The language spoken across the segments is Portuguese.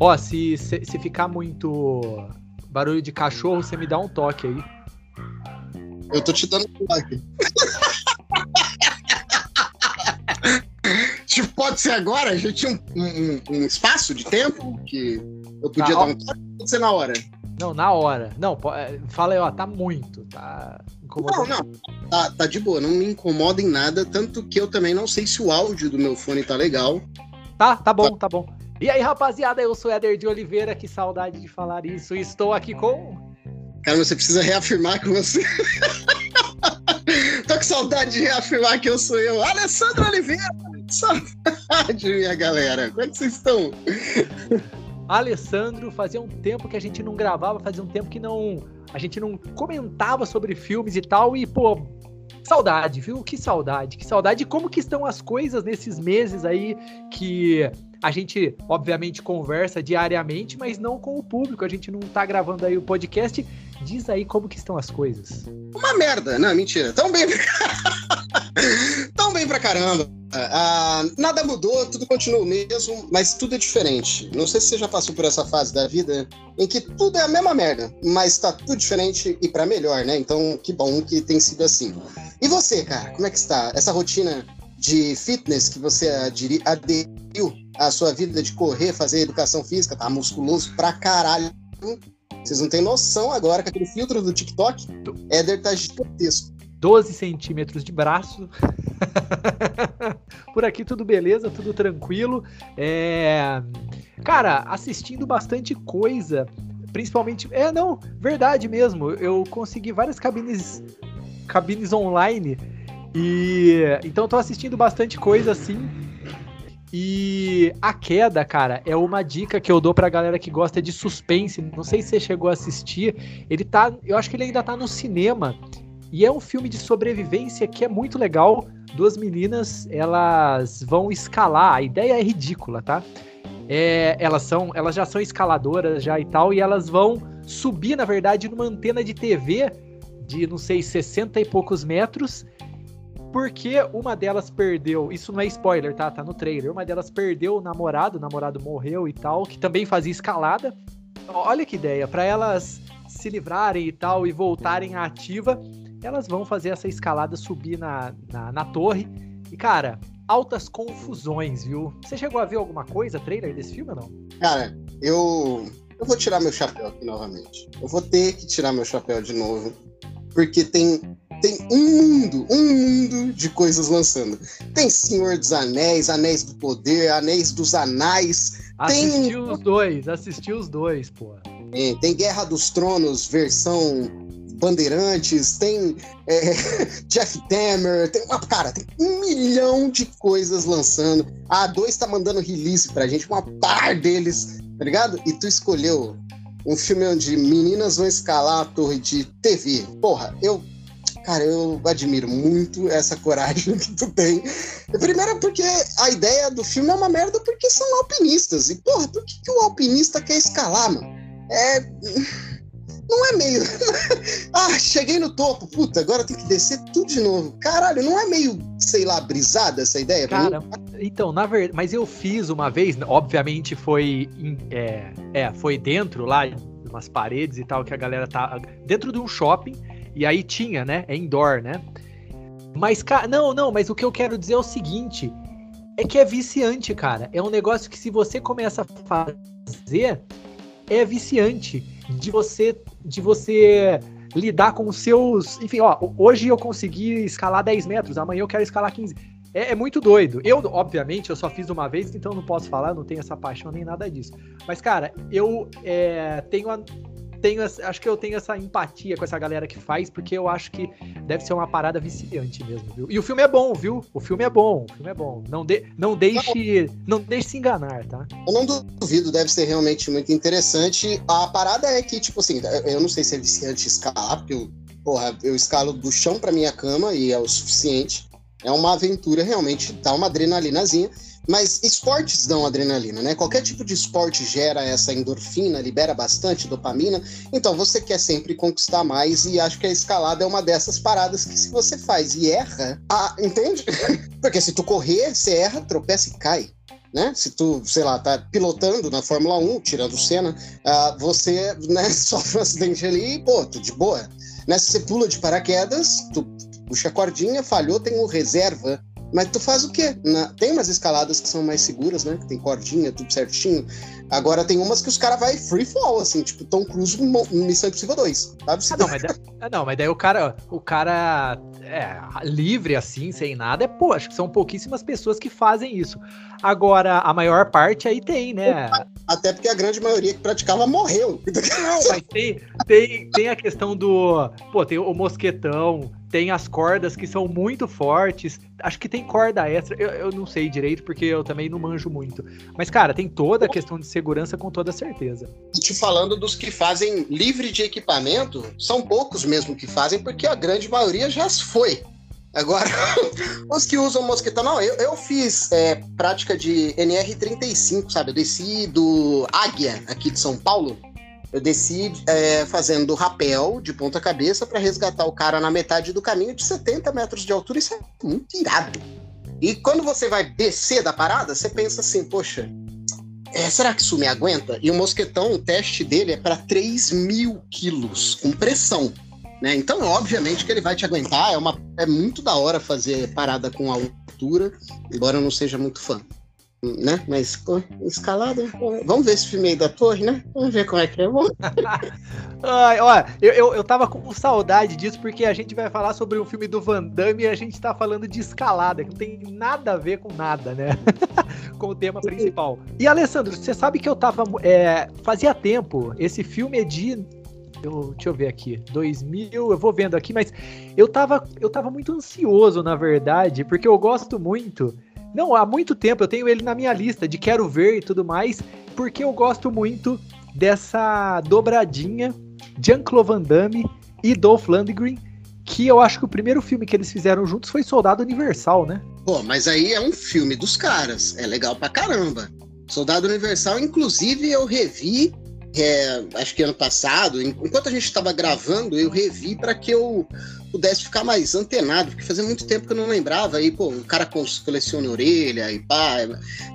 Ó, se, se, se ficar muito barulho de cachorro, você me dá um toque aí. Eu tô te dando um toque. tipo, pode ser agora? A gente tinha um, um, um espaço de tempo que eu podia Tá, dar um toque? Pode ser na hora. Não, na hora. Não, é, fala aí, ó, tá muito, tá Não, incomodando. não. Tá, tá de boa, não me incomoda em nada, tanto que eu também não sei se o áudio do meu fone tá legal. Tá, tá bom, tá bom. E aí, rapaziada, eu sou Éder de Oliveira, que saudade de falar isso. E estou aqui com. Cara, você precisa reafirmar que você. Tô com saudade de reafirmar que eu sou eu. Alessandro Oliveira! Saudade, minha galera. Como é que vocês estão? Alessandro, fazia um tempo que a gente não gravava, fazia um tempo que não. A gente não comentava sobre filmes e tal, e, pô, saudade, viu? Que saudade, que saudade. E como que estão as coisas nesses meses aí que a gente, obviamente, conversa diariamente, mas não com o público. A gente não tá gravando aí o podcast. Diz aí como que estão as coisas. Uma merda. Não, mentira. Tão bem. Tão bem pra caramba. Ah, nada mudou, tudo continua o mesmo, mas tudo é diferente. Não sei se você já passou por essa fase da vida em que tudo é a mesma merda, mas tá tudo diferente e pra melhor, né? Então, que bom que tem sido assim. E você, cara, como é que está? Essa rotina de fitness que você aderi- aderiu à sua vida de correr, fazer educação física, tá musculoso pra caralho. Vocês não têm noção agora que aquele filtro do TikTok, Éder tá gigantesco. 12 centímetros de braço. Por aqui tudo beleza, tudo tranquilo. É... Cara, assistindo bastante coisa, principalmente. É, não, verdade mesmo. Eu consegui várias cabines, cabines online e então eu tô assistindo bastante coisa assim. E a queda, cara, é uma dica que eu dou pra galera que gosta de suspense. Não sei se você chegou a assistir. Ele tá, eu acho que ele ainda tá no cinema. E é um filme de sobrevivência que é muito legal. Duas meninas, elas vão escalar. A ideia é ridícula, tá? É, elas são, elas já são escaladoras já e tal, e elas vão subir, na verdade, numa antena de TV de, não sei, 60 e poucos metros, porque uma delas perdeu, isso não é spoiler, tá? Tá no trailer. Uma delas perdeu o namorado, o namorado morreu e tal, que também fazia escalada. Olha que ideia, para elas se livrarem e tal e voltarem à ativa, elas vão fazer essa escalada, subir na, na, na torre. E, cara, altas confusões, viu? Você chegou a ver alguma coisa, trailer desse filme ou não? Cara, eu, eu vou tirar meu chapéu aqui novamente. Eu vou ter que tirar meu chapéu de novo. Porque tem, tem um mundo, um mundo de coisas lançando. Tem Senhor dos Anéis, Anéis do Poder, Anéis dos Anais, Tem- Assisti os dois, assisti os dois, pô. tem, tem Guerra dos Tronos, versão Bandeirantes, tem é, Jeff Tamer, tem uma cara, tem um milhão de coisas lançando. A A2 tá mandando release pra gente, uma par deles, tá ligado? E tu escolheu um filme onde meninas vão escalar a torre de TV. Porra, eu. Cara, eu admiro muito essa coragem que tu tem. Primeiro porque a ideia do filme é uma merda porque são alpinistas. E, porra, por que, que o alpinista quer escalar, mano? É. Não é meio. ah, cheguei no topo, puta, agora tem que descer tudo de novo. Caralho, não é meio, sei lá, brisada essa ideia? Cara, então, na verdade, mas eu fiz uma vez, obviamente foi é, é, foi dentro lá, umas paredes e tal, que a galera tá dentro de um shopping, e aí tinha, né? É indoor, né? Mas, cara, não, não, mas o que eu quero dizer é o seguinte: é que é viciante, cara. É um negócio que se você começa a fazer, é viciante de você de você lidar com os seus. Enfim, ó, hoje eu consegui escalar 10 metros, amanhã eu quero escalar 15. É, é muito doido. Eu, obviamente, eu só fiz uma vez, então não posso falar, não tenho essa paixão nem nada disso. Mas, cara, eu é, tenho a. Tenho, acho que eu tenho essa empatia com essa galera que faz, porque eu acho que deve ser uma parada viciante mesmo, viu? E o filme é bom, viu? O filme é bom, o filme é bom. Não, de, não deixe. Não deixe se enganar, tá? Eu não duvido, deve ser realmente muito interessante. A parada é que, tipo assim, eu não sei se é viciante escalar, porque eu, porra, eu escalo do chão pra minha cama e é o suficiente. É uma aventura, realmente, dá uma adrenalinazinha. Mas esportes dão adrenalina, né? Qualquer tipo de esporte gera essa endorfina, libera bastante dopamina. Então você quer sempre conquistar mais e acho que a escalada é uma dessas paradas que se você faz e erra, ah, entende? Porque se tu correr, você erra, tropeça e cai. né? Se tu, sei lá, tá pilotando na Fórmula 1, tirando o Senna, uh, você, né, sofre um acidente ali e, pô, tu de boa. Né? Se você pula de paraquedas, tu puxa a cordinha, falhou, tem um reserva mas tu faz o quê? Na, tem umas escaladas que são mais seguras, né? Que tem cordinha, tudo certinho. Agora tem umas que os caras vai free fall, assim, tipo Tom Cruise no Missão Impossível 2. Sabe? Ah, não, mas daí, ah, não, mas daí o cara, o cara é, livre assim, sem nada, é pô, acho que são pouquíssimas pessoas que fazem isso. Agora, a maior parte aí tem, né? Até porque a grande maioria que praticava morreu. Não, mas tem, tem, tem a questão do. Pô, tem o mosquetão, tem as cordas que são muito fortes. Acho que tem corda extra. Eu, eu não sei direito, porque eu também não manjo muito. Mas, cara, tem toda a questão de segurança com toda certeza. Te falando dos que fazem livre de equipamento, são poucos mesmo que fazem, porque a grande maioria já foi. Agora, os que usam mosquetão, não, eu, eu fiz é, prática de NR35, sabe? Eu desci do Águia, aqui de São Paulo, eu desci é, fazendo rapel de ponta cabeça para resgatar o cara na metade do caminho de 70 metros de altura. Isso é muito irado. E quando você vai descer da parada, você pensa assim, poxa, é, será que isso me aguenta? E o mosquetão, o teste dele é para 3 mil quilos, com pressão. Né? Então, obviamente que ele vai te aguentar. É, uma, é muito da hora fazer parada com altura, embora eu não seja muito fã né? Mas escalada. Vamos ver esse filme aí da torre, né? Vamos ver como é que é. Ai, ó, eu, eu, eu tava com saudade disso porque a gente vai falar sobre um filme do Van Damme e a gente tá falando de escalada, que não tem nada a ver com nada, né? com o tema principal. E Alessandro, você sabe que eu tava. É, fazia tempo, esse filme é de eu, deixa eu ver aqui, 2000, eu vou vendo aqui, mas eu tava, eu tava muito ansioso, na verdade, porque eu gosto muito não, há muito tempo eu tenho ele na minha lista de quero ver e tudo mais, porque eu gosto muito dessa dobradinha Jean-Claude Van Damme e Dolph Lundgren, que eu acho que o primeiro filme que eles fizeram juntos foi Soldado Universal, né? Pô, mas aí é um filme dos caras, é legal pra caramba. Soldado Universal, inclusive, eu revi é, acho que ano passado, enquanto a gente estava gravando, eu revi para que eu pudesse ficar mais antenado, porque fazia muito tempo que eu não lembrava. Aí, pô, o cara coleciona orelha e pá.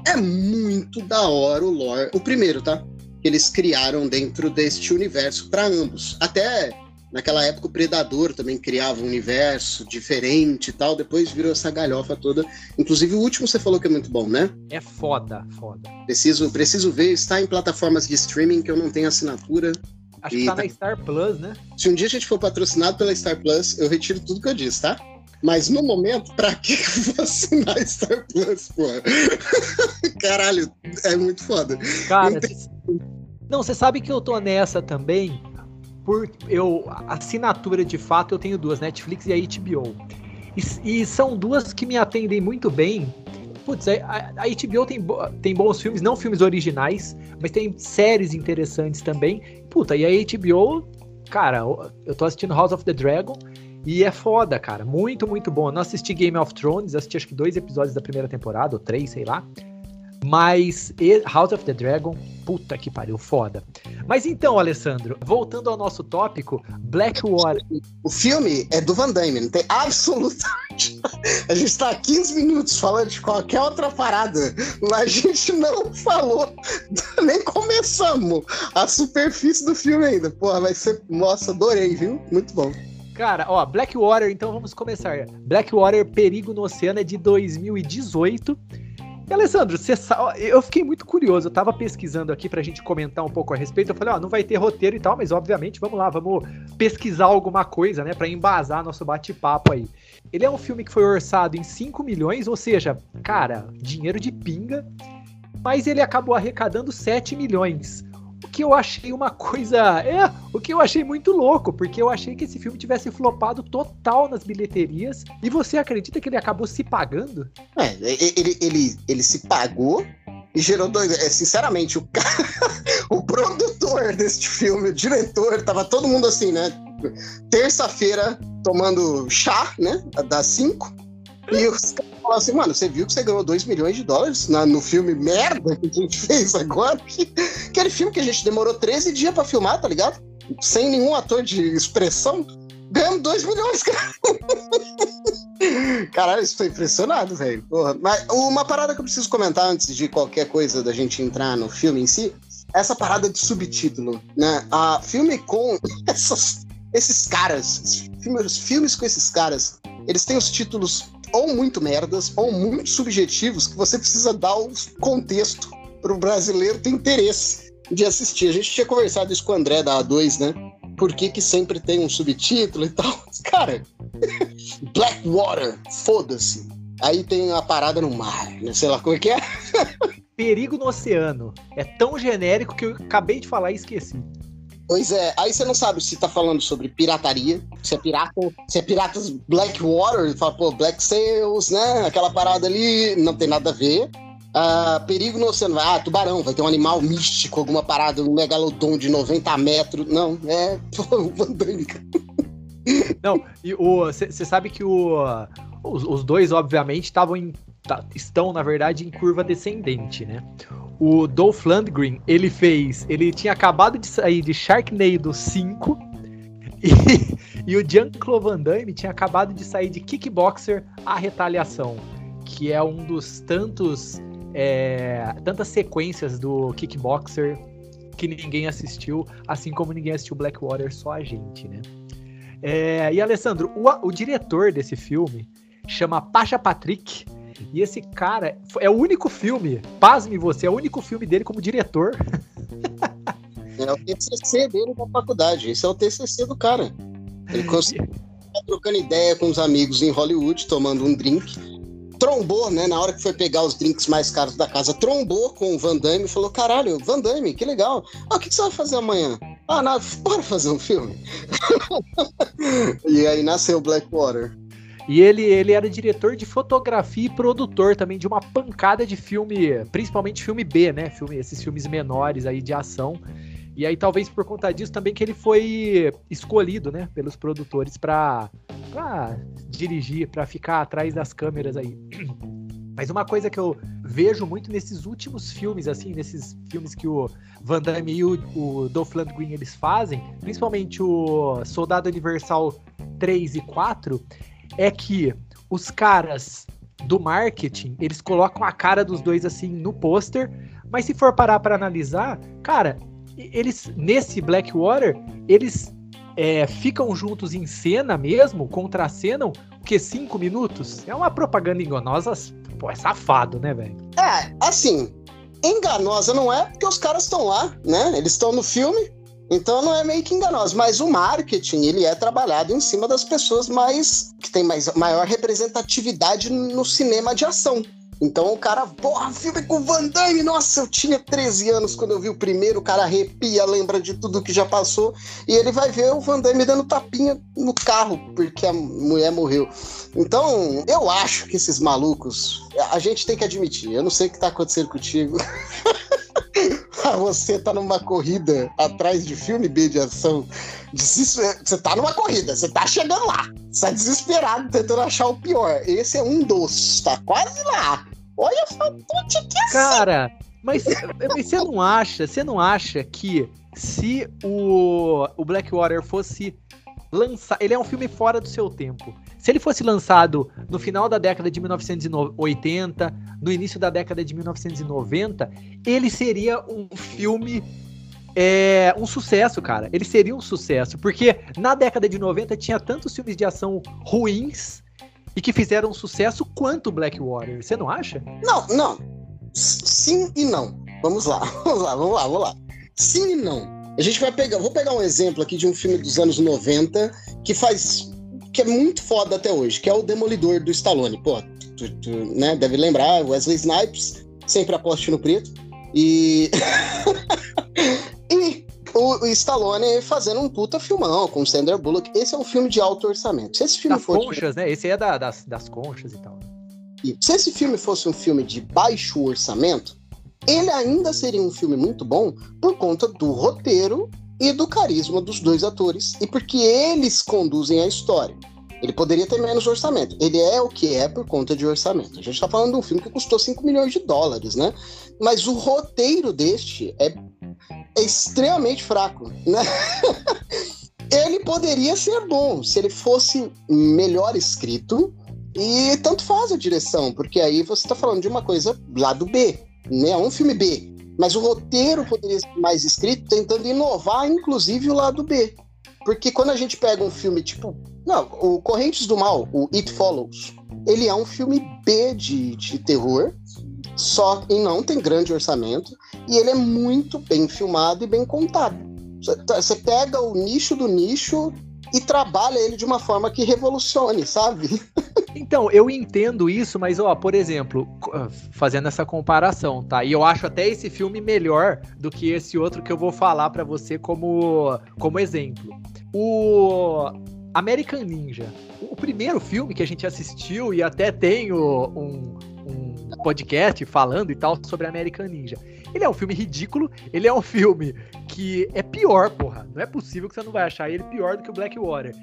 É muito da hora o lore. O primeiro, tá? Que eles criaram dentro deste universo para ambos. Até Naquela época o Predador também criava um universo diferente e tal, depois virou essa galhofa toda. Inclusive o último você falou que é muito bom, né? É foda, foda. Preciso, preciso ver, está em plataformas de streaming que eu não tenho assinatura. Acho que tá, tá na Star Plus, né? Se um dia a gente for patrocinado pela Star Plus, eu retiro tudo que eu disse, tá? Mas no momento, pra que eu vou assinar Star Plus, pô? Caralho, é muito foda. Cara, não, você sabe que eu tô nessa também, por eu assinatura de fato eu tenho duas, Netflix e a HBO. E, e são duas que me atendem muito bem. Putz, a, a HBO tem, tem bons filmes, não filmes originais, mas tem séries interessantes também. Puta, e a HBO, cara, eu tô assistindo House of the Dragon e é foda, cara. Muito, muito bom. Eu não assisti Game of Thrones, assisti acho que dois episódios da primeira temporada, ou três, sei lá. Mas House of the Dragon, puta que pariu, foda. Mas então, Alessandro, voltando ao nosso tópico, Blackwater. O filme é do Van Damme, não tem absolutamente. A gente tá há 15 minutos falando de qualquer outra parada, mas a gente não falou, nem começamos a superfície do filme ainda. Pô, vai ser. Nossa, adorei, viu? Muito bom. Cara, ó, Blackwater, então vamos começar. Blackwater Perigo no Oceano é de 2018 e, Alessandro, você sabe, eu fiquei muito curioso, eu tava pesquisando aqui pra gente comentar um pouco a respeito, eu falei, ó, não vai ter roteiro e tal, mas obviamente, vamos lá, vamos pesquisar alguma coisa, né, pra embasar nosso bate-papo aí. Ele é um filme que foi orçado em 5 milhões, ou seja, cara, dinheiro de pinga, mas ele acabou arrecadando 7 milhões que eu achei uma coisa. É, o que eu achei muito louco, porque eu achei que esse filme tivesse flopado total nas bilheterias. E você acredita que ele acabou se pagando? É, ele, ele, ele se pagou e gerou dois. É, sinceramente, o cara, o produtor deste filme, o diretor, tava todo mundo assim, né? Terça-feira tomando chá, né? Das 5. E os caras falaram assim, mano, você viu que você ganhou 2 milhões de dólares na, no filme merda que a gente fez agora? Aquele filme que a gente demorou 13 dias pra filmar, tá ligado? Sem nenhum ator de expressão. Ganhamos 2 milhões, cara. Caralho, isso foi impressionado, velho. Mas uma parada que eu preciso comentar antes de qualquer coisa da gente entrar no filme em si, essa parada de subtítulo, né? A filme com essas, esses caras, filmes, filmes com esses caras, eles têm os títulos ou muito merdas ou muito subjetivos que você precisa dar o contexto para o brasileiro ter interesse de assistir. A gente tinha conversado isso com o André da A2, né? Por que, que sempre tem um subtítulo e tal? Cara, Blackwater, foda-se. Aí tem a parada no mar, né? Sei lá como é que é. Perigo no oceano. É tão genérico que eu acabei de falar e esqueci. Pois é, aí você não sabe se tá falando sobre pirataria, se é pirata, se é piratas Blackwater, fala, pô, Black Sails, né? Aquela parada ali, não tem nada a ver. Uh, perigo no oceano, ah, tubarão, vai ter um animal místico, alguma parada, um megalodon de 90 metros. Não, é pô, vandâmica. Não, e você sabe que o, os, os dois, obviamente, estavam em. Tá, estão, na verdade, em curva descendente, né? O Dolph Lundgren, ele fez. Ele tinha acabado de sair de Sharknado 5. E, e o Jean-Claude Van Damme tinha acabado de sair de Kickboxer A Retaliação. Que é um dos tantos. É, tantas sequências do Kickboxer que ninguém assistiu, assim como ninguém assistiu Blackwater, só a gente, né? É, e Alessandro, o, o diretor desse filme chama Pacha Patrick. E esse cara é o único filme, pasme você, é o único filme dele como diretor. É o TCC dele na faculdade. Esse é o TCC do cara. Ele conseguiu trocando ideia com os amigos em Hollywood, tomando um drink. Trombou, né? Na hora que foi pegar os drinks mais caros da casa, trombou com o Van Damme e falou: Caralho, Van Damme, que legal. Ah, o que, você vai fazer amanhã? Ah, nada, bora fazer um filme. e aí nasceu Blackwater. E ele, ele era diretor de fotografia e produtor também de uma pancada de filme, principalmente filme B, né? Filme, esses filmes menores aí de ação. E aí talvez por conta disso também que ele foi escolhido, né, pelos produtores para dirigir, para ficar atrás das câmeras aí. Mas uma coisa que eu vejo muito nesses últimos filmes, assim, nesses filmes que o Van Damme e o, o Dolph Lundgren eles fazem, principalmente o Soldado Universal 3 e 4, é que os caras do marketing, eles colocam a cara dos dois assim no pôster, mas se for parar para analisar, cara, eles nesse Blackwater, eles é, ficam juntos em cena mesmo, contracenam, o que cinco minutos? É uma propaganda enganosa, pô, é safado, né, velho? É, assim, enganosa não é, porque os caras estão lá, né? Eles estão no filme, então não é meio que enganoso, mas o marketing ele é trabalhado em cima das pessoas mais que tem mais, maior representatividade no cinema de ação. Então o cara, porra, filme com Van Damme, nossa, eu tinha 13 anos quando eu vi o primeiro, o cara arrepia, lembra de tudo que já passou, e ele vai ver o Van Damme dando tapinha no carro, porque a mulher morreu. Então, eu acho que esses malucos, a gente tem que admitir, eu não sei o que tá acontecendo contigo. você tá numa corrida atrás de filme B de ação, você tá numa corrida, você tá chegando lá. Você tá desesperado tentando achar o pior. Esse é um dos, tá quase lá. Olha só, que é Cara, mas, mas você não acha, você não acha que se o, o Blackwater fosse lançar, ele é um filme fora do seu tempo. Se ele fosse lançado no final da década de 1980, no início da década de 1990, ele seria um filme é um sucesso, cara. Ele seria um sucesso, porque na década de 90 tinha tantos filmes de ação ruins e que fizeram sucesso quanto Blackwater. Você não acha? Não, não. Sim e não. Vamos lá, vamos lá, vamos lá, vamos lá. Sim e não. A gente vai pegar, vou pegar um exemplo aqui de um filme dos anos 90 que faz que é muito foda até hoje, que é o Demolidor do Stallone. Pô, tu, tu, né, deve lembrar, Wesley Snipes, sempre aposte no preto. E. e o, Stallone fazendo um puta filmão com o Sandra Bullock. Esse é um filme de alto orçamento. Se esse filme das fosse... conchas, né? Esse é da, das, das conchas e tal. E se esse filme fosse um filme de baixo orçamento, ele ainda seria um filme muito bom por conta do roteiro e do carisma dos dois atores e porque eles conduzem a história. Ele poderia ter menos orçamento. Ele é o que é por conta de orçamento. A gente está falando de um filme que custou 5 milhões de dólares, né? Mas o roteiro deste é, é extremamente fraco, né? ele poderia ser bom se ele fosse melhor escrito e tanto faz a direção, porque aí você está falando de uma coisa lá do B, né? É um filme B. Mas o roteiro poderia ser mais escrito, tentando inovar, inclusive, o lado B. Porque quando a gente pega um filme tipo. Não, o Correntes do Mal, o It Follows, ele é um filme B de, de terror, só e não tem grande orçamento, e ele é muito bem filmado e bem contado. Você pega o nicho do nicho e trabalha ele de uma forma que revolucione, sabe? Então, eu entendo isso, mas, ó, por exemplo, ah, fazendo essa comparação, tá? E eu acho até esse filme melhor do que esse outro que eu vou falar para você como, como exemplo. O American Ninja. O primeiro filme que a gente assistiu e até tenho um, um podcast falando e tal sobre American Ninja. Ele é um filme ridículo, ele é um filme que é pior, porra. Não é possível que você não vai achar ele pior do que o Blackwater.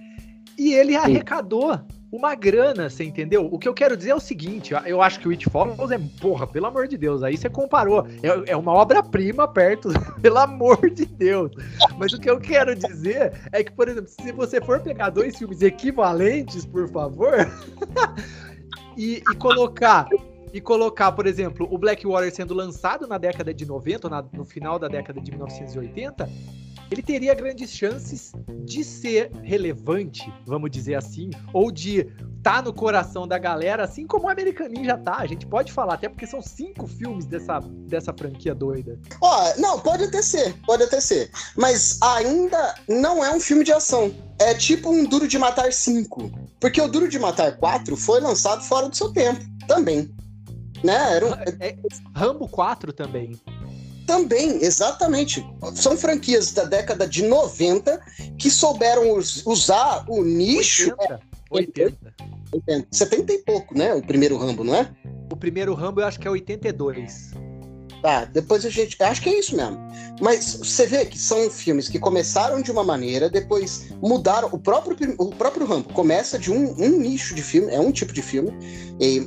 E ele arrecadou uma grana, você entendeu? O que eu quero dizer é o seguinte, eu acho que o It Follows é, porra, pelo amor de Deus, aí você comparou, é, é uma obra-prima perto, pelo amor de Deus. Mas o que eu quero dizer é que, por exemplo, se você for pegar dois filmes equivalentes, por favor, e, e colocar e colocar, por exemplo, o Blackwater sendo lançado na década de 90, na, no final da década de 1980, ele teria grandes chances de ser relevante, vamos dizer assim, ou de estar tá no coração da galera, assim como o American Ninja tá. A gente pode falar, até porque são cinco filmes dessa, dessa franquia doida. Ó, oh, não, pode até ser, pode até ser. Mas ainda não é um filme de ação. É tipo um Duro de Matar 5. Porque o Duro de Matar 4 foi lançado fora do seu tempo também. Né? Era um... é, Rambo 4 também. Também, exatamente. São franquias da década de 90 que souberam usar o nicho. 80. 80. 80. 70 e pouco, né? O primeiro Rambo, não é? O primeiro Rambo eu acho que é 82. Tá, depois a gente. Acho que é isso mesmo. Mas você vê que são filmes que começaram de uma maneira, depois mudaram. O próprio, o próprio Rambo começa de um, um nicho de filme, é um tipo de filme,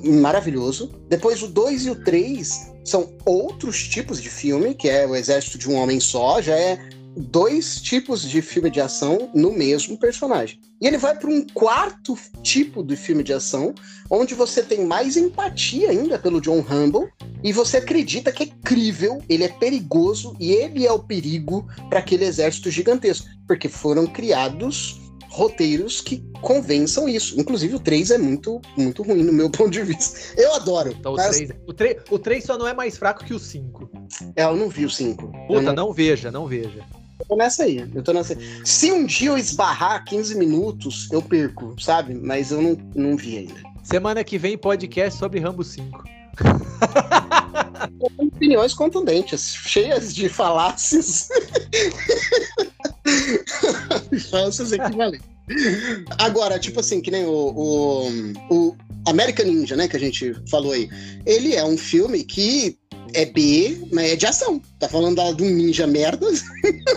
maravilhoso. Depois o 2 e o 3 são outros tipos de filme, que é o Exército de um Homem Só, já é dois tipos de filme de ação no mesmo personagem. E ele vai para um quarto tipo de filme de ação, onde você tem mais empatia ainda pelo John Humble e você acredita que é crível, ele é perigoso e ele é o perigo para aquele exército gigantesco, porque foram criados roteiros que convençam isso. Inclusive, o 3 é muito, muito ruim no meu ponto de vista. Eu adoro. Então, o, mas... 3, o, 3, o 3 só não é mais fraco que o 5. É, eu não vi o 5. Puta, não... não veja, não veja. Eu tô nessa aí, eu tô nessa. Se um dia eu esbarrar 15 minutos, eu perco, sabe? Mas eu não, não vi ainda. Semana que vem, podcast sobre Rambo 5. Opiniões contundentes, cheias de falácias. Falsas equivalentes. Agora, tipo assim, que nem o, o, o American Ninja, né, que a gente falou aí. Ele é um filme que é B, mas é de ação. Tá falando um ninja merda.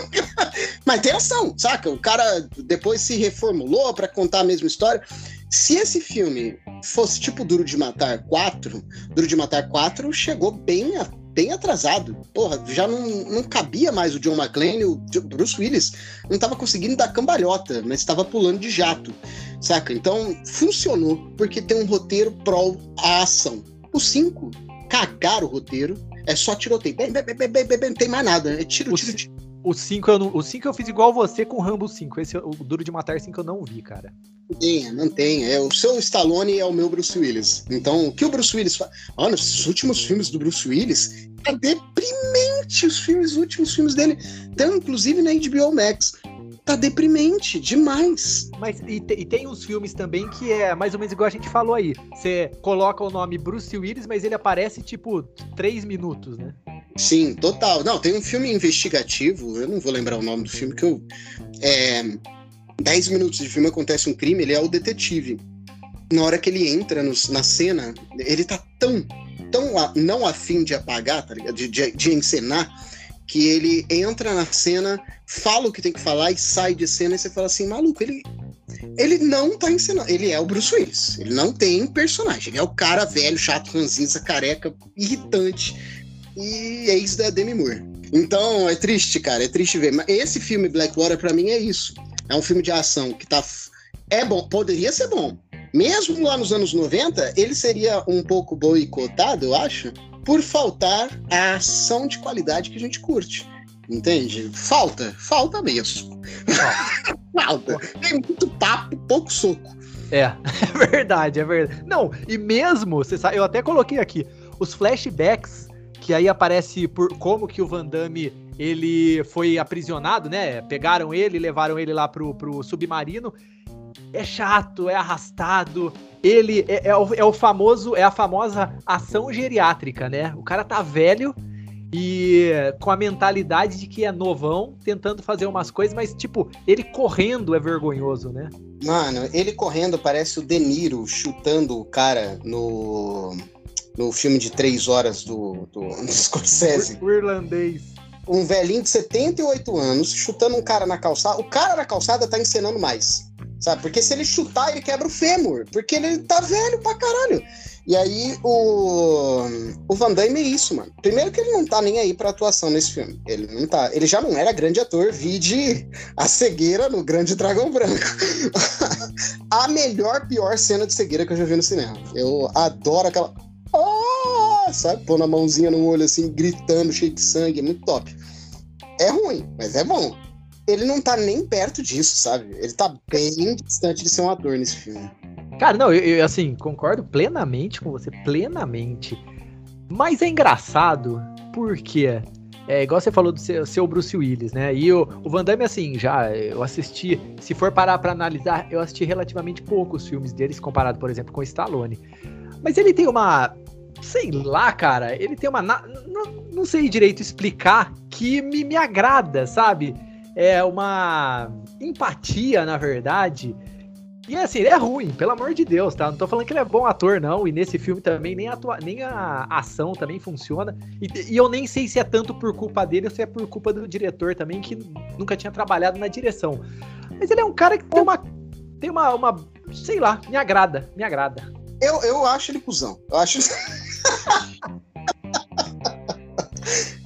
mas tem ação, saca? O cara depois se reformulou para contar a mesma história. Se esse filme fosse tipo Duro de Matar 4, Duro de Matar 4 chegou bem, bem atrasado. Porra, já não, não cabia mais o John McClane, o Bruce Willis não tava conseguindo dar cambalhota, mas estava pulando de jato, saca? Então funcionou, porque tem um roteiro pró a ação. O 5 cagaram o roteiro, é só tiroteio. Bem, bem, bem, bem, bem, não tem mais nada. É tiro, tiro, tiro. O 5 eu, o cinco eu fiz igual você com o Rambo 5. Esse, o Duro de Matar 5 eu não vi, cara. Não tem, não tem. É, o seu Stallone é o meu Bruce Willis. Então, o que o Bruce Willis faz? Mano, os últimos filmes do Bruce Willis é deprimente. Os filmes, os últimos filmes dele. Tem, inclusive, na HBO Max tá deprimente demais. Mas e, te, e, tem uns filmes também que é mais ou menos igual a gente falou aí. Você coloca o nome Bruce Willis, mas ele aparece tipo três minutos, né? Sim, total. Não, tem um filme investigativo, eu não vou lembrar o nome do filme, que eu. É, dez minutos de filme acontece um crime, ele é o detetive. Na hora que ele entra no, na cena, ele tá tão, tão a, não afim de apagar, tá ligado? De, de, de encenar que ele entra na cena, fala o que tem que falar e sai de cena e você fala assim, maluco, ele ele não tá ensinando, ele é o Bruce Willis, ele não tem personagem, ele é o cara velho, chato, ranzinza, careca, irritante e é isso da Demi Moore. Então, é triste, cara, é triste ver. Mas esse filme Blackwater para mim é isso. é um filme de ação que tá. É bom, poderia ser bom. Mesmo lá nos anos 90, ele seria um pouco boicotado, eu acho, por faltar a ação de qualidade que a gente curte. Entende? Falta, falta mesmo. falta. Tem muito papo, pouco soco. É, é verdade, é verdade. Não, e mesmo, você sabe, eu até coloquei aqui, os flashbacks que aí aparece por como que o Van Damme ele foi aprisionado, né? Pegaram ele, levaram ele lá pro, pro submarino. É chato, é arrastado. Ele é, é, o, é o famoso, é a famosa ação geriátrica, né? O cara tá velho e com a mentalidade de que é novão, tentando fazer umas coisas, mas tipo, ele correndo é vergonhoso, né? Mano, ele correndo parece o De Niro chutando o cara no, no filme de três horas do, do, do Scorsese. O, o irlandês. Um velhinho de 78 anos chutando um cara na calçada. O cara na calçada tá encenando mais. Sabe? Porque se ele chutar, ele quebra o fêmur. Porque ele tá velho pra caralho. E aí o, o Van Damme é isso, mano. Primeiro que ele não tá nem aí pra atuação nesse filme. Ele não tá. Ele já não era grande ator, vide a cegueira no Grande Dragão Branco. a melhor, pior cena de cegueira que eu já vi no cinema. Eu adoro aquela. Oh! Sabe? Pôr na mãozinha no olho assim, gritando, cheio de sangue. É muito top. É ruim, mas é bom. Ele não tá nem perto disso, sabe? Ele tá bem distante de ser um ator nesse filme. Cara, não, eu, eu, assim, concordo plenamente com você, plenamente. Mas é engraçado porque é igual você falou do seu, seu Bruce Willis, né? E o, o Van Damme, assim, já eu assisti, se for parar pra analisar, eu assisti relativamente poucos filmes deles, comparado, por exemplo, com o Stallone. Mas ele tem uma. Sei lá, cara, ele tem uma. Não, não sei direito explicar que me, me agrada, sabe? É uma empatia, na verdade e assim, ele é ruim, pelo amor de Deus, tá? Não tô falando que ele é bom ator, não. E nesse filme também nem a, atua... nem a ação também funciona. E, e, eu nem sei se é tanto por culpa dele ou se é por culpa do diretor também, que nunca tinha trabalhado na direção. Mas ele é um cara que tem uma. Tem uma. uma sei lá, me agrada, me agrada. Eu, eu acho ele cuzão. Eu acho.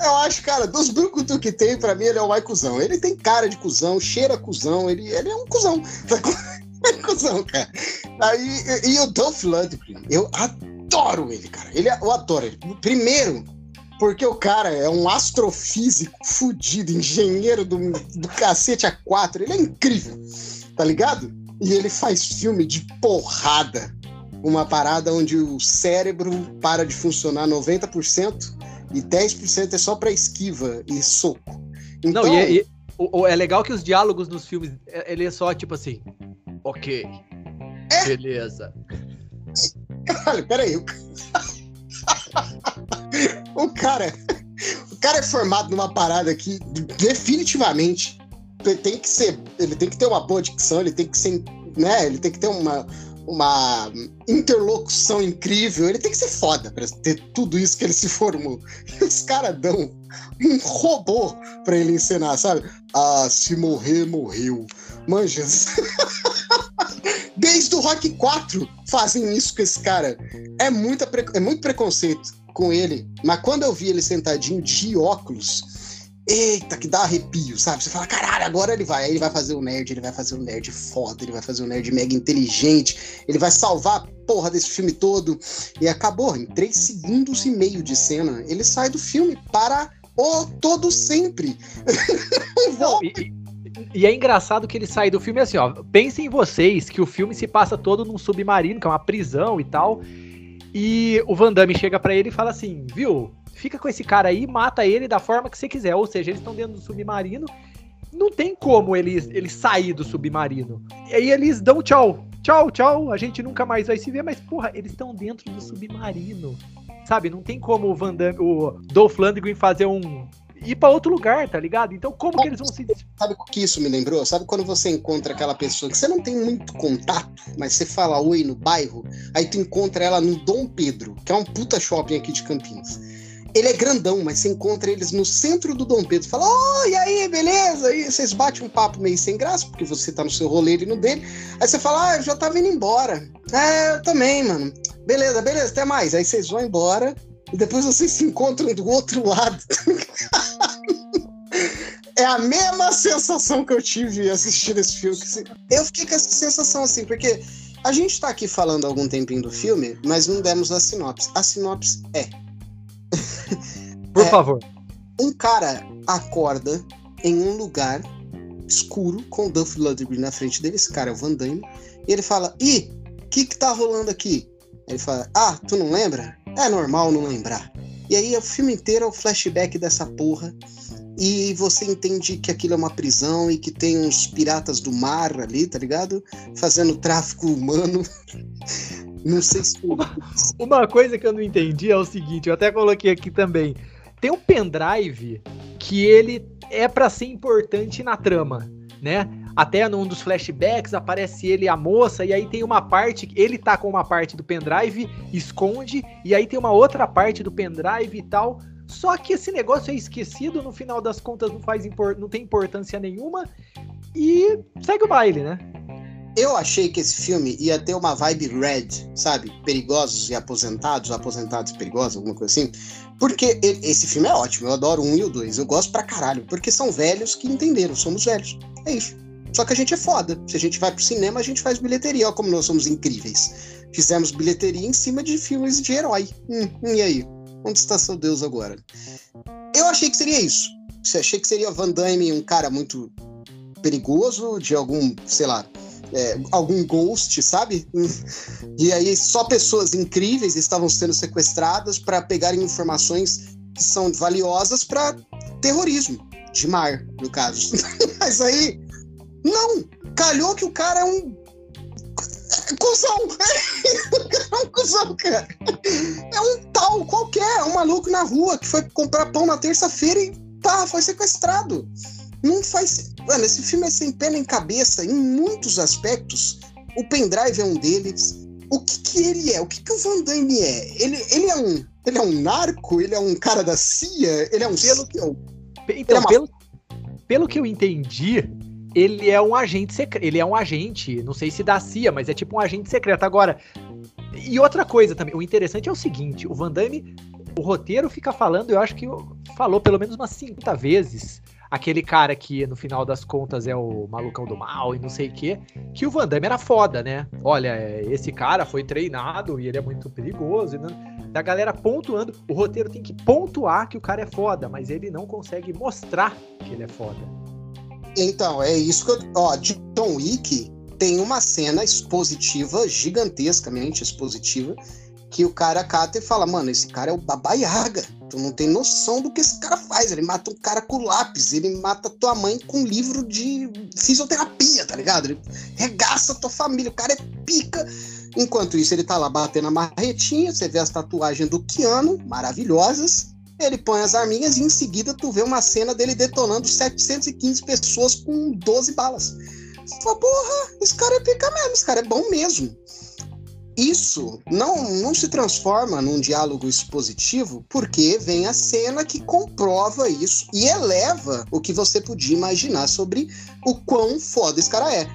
Eu acho, cara, dos brucutu que tem, pra mim, ele é o mais cuzão. Ele tem cara de cuzão, cheira cuzão, ele, ele é um cuzão. cuzão, cara. Aí, e, e o Dolph Lundgren, eu adoro ele, cara. Ele, eu adoro ele. Primeiro, porque o cara é um astrofísico fudido, engenheiro do, do cacete A4. Ele é incrível, tá ligado? E ele faz filme de porrada. Uma parada onde o cérebro para de funcionar 90% e 10% é só pra esquiva e soco. Então, Não, e, é, e, é legal que os diálogos nos filmes, é, ele é só tipo assim, Ok. É? Beleza. Olha, peraí. o cara. O cara é formado numa parada que definitivamente tem que ser. Ele tem que ter uma boa dicção, ele tem que ser. Né, ele tem que ter uma, uma interlocução incrível. Ele tem que ser foda pra ter tudo isso que ele se formou. E os caras dão um robô pra ele ensinar, sabe? Ah, se morrer, morreu. Manjas. Desde o Rock 4 fazem isso com esse cara. É, muita é muito preconceito com ele. Mas quando eu vi ele sentadinho de óculos, eita, que dá arrepio, sabe? Você fala, caralho, agora ele vai. Aí ele vai fazer o nerd, ele vai fazer o nerd foda, ele vai fazer o nerd mega inteligente, ele vai salvar a porra desse filme todo. E acabou, em três segundos e meio de cena, ele sai do filme para o todo sempre. Não, e, e é engraçado que ele sai do filme assim, ó. Pensem vocês que o filme se passa todo num submarino, que é uma prisão e tal. E o Van Damme chega para ele e fala assim: viu, fica com esse cara aí, mata ele da forma que você quiser. Ou seja, eles estão dentro do submarino. Não tem como eles, eles sair do submarino. E aí eles dão tchau. Tchau, tchau. A gente nunca mais vai se ver, mas, porra, eles estão dentro do submarino. Sabe? Não tem como o Van Damme, o Dolph Lundgren fazer um ir para outro lugar, tá ligado? Então como que eles vão se. Sabe o que isso me lembrou? Sabe quando você encontra aquela pessoa que você não tem muito contato, mas você fala oi no bairro, aí tu encontra ela no Dom Pedro, que é um puta shopping aqui de Campinas. Ele é grandão, mas você encontra eles no centro do Dom Pedro. Fala, oh, e aí, beleza? E vocês batem um papo meio sem graça, porque você tá no seu rolê e no dele. Aí você fala, ah, eu já tava indo embora. É, eu também, mano. Beleza, beleza, até mais. Aí vocês vão embora e depois vocês se encontram do outro lado. é a mesma sensação que eu tive assistindo esse filme. Eu fiquei com essa sensação assim, porque a gente tá aqui falando algum tempinho do filme, mas não demos a sinopse. A sinopse é. Por é, favor. Um cara acorda em um lugar escuro com o Duff Ludwig na frente dele. Esse cara é o Van Damme. E ele fala: Ih, o que que tá rolando aqui? Ele fala: Ah, tu não lembra? É normal não lembrar. E aí o filme inteiro é o flashback dessa porra. E você entende que aquilo é uma prisão e que tem uns piratas do mar ali, tá ligado? Fazendo tráfico humano. Não sei se. Uma, uma coisa que eu não entendi é o seguinte, eu até coloquei aqui também. Tem um pendrive que ele é para ser importante na trama, né? Até num dos flashbacks aparece ele a moça, e aí tem uma parte, ele tá com uma parte do pendrive, esconde, e aí tem uma outra parte do pendrive e tal. Só que esse negócio é esquecido, no final das contas não faz não tem importância nenhuma e segue o baile, né? Eu achei que esse filme ia ter uma vibe red, sabe? Perigosos e aposentados, aposentados e perigosos, alguma coisa assim. Porque esse filme é ótimo, eu adoro um e o dois. Eu gosto pra caralho, porque são velhos que entenderam, somos velhos. É isso. Só que a gente é foda. Se a gente vai pro cinema, a gente faz bilheteria. Olha como nós somos incríveis. Fizemos bilheteria em cima de filmes de herói. Hum, e aí? Onde está seu Deus agora? Eu achei que seria isso. Eu achei que seria Van Damme um cara muito perigoso, de algum, sei lá, é, algum ghost, sabe? E aí só pessoas incríveis estavam sendo sequestradas para pegarem informações que são valiosas para terrorismo de mar, no caso. Mas aí não, calhou que o cara é um cuzão. é um cuzão, cara. É um tal qualquer, um maluco na rua que foi comprar pão na terça-feira e pá, foi sequestrado. Não faz. Mano, esse filme é sem pé nem cabeça em muitos aspectos. O pendrive é um deles. O que, que ele é? O que, que o Van Damme é? Ele, ele é um. Ele é um narco? Ele é um cara da CIA? Ele é um. Pelo, então, é uma... pelo, pelo que eu entendi, ele é um agente secreto. Ele é um agente, não sei se da CIA, mas é tipo um agente secreto. Agora, e outra coisa também, o interessante é o seguinte: o Van Damme, o roteiro fica falando, eu acho que falou pelo menos umas 50 vezes. Aquele cara que no final das contas é o malucão do mal e não sei o que, que o Van Damme era foda, né? Olha, esse cara foi treinado e ele é muito perigoso. Da galera pontuando, o roteiro tem que pontuar que o cara é foda, mas ele não consegue mostrar que ele é foda. Então, é isso que eu. Ó, John Wick tem uma cena expositiva, gigantescamente expositiva, que o cara cata e fala: Mano, esse cara é o Baba Yaga. Tu não tem noção do que esse cara faz. Ele mata um cara com lápis, ele mata tua mãe com livro de fisioterapia, tá ligado? Ele regaça tua família. O cara é pica. Enquanto isso, ele tá lá batendo a marretinha. Você vê as tatuagens do Keanu, maravilhosas. Ele põe as arminhas e em seguida tu vê uma cena dele detonando 715 pessoas com 12 balas. Você fala, porra, esse cara é pica mesmo, esse cara é bom mesmo. Isso não, não se transforma num diálogo expositivo porque vem a cena que comprova isso e eleva o que você podia imaginar sobre o quão foda esse cara é.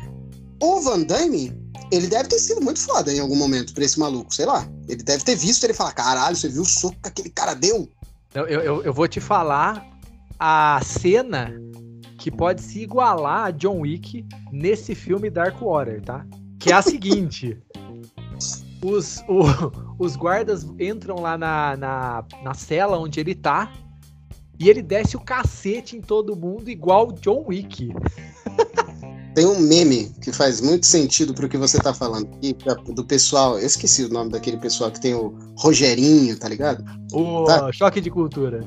O Van Damme, ele deve ter sido muito foda em algum momento pra esse maluco, sei lá. Ele deve ter visto ele falar: caralho, você viu o soco que aquele cara deu? Eu, eu, eu vou te falar a cena que pode se igualar a John Wick nesse filme Dark Water, tá? Que é a seguinte. Os, o, os guardas entram lá na, na, na cela onde ele tá e ele desce o cacete em todo mundo igual John Wick. Tem um meme que faz muito sentido pro que você tá falando. E do pessoal, eu esqueci o nome daquele pessoal que tem o Rogerinho, tá ligado? O tá? choque de cultura.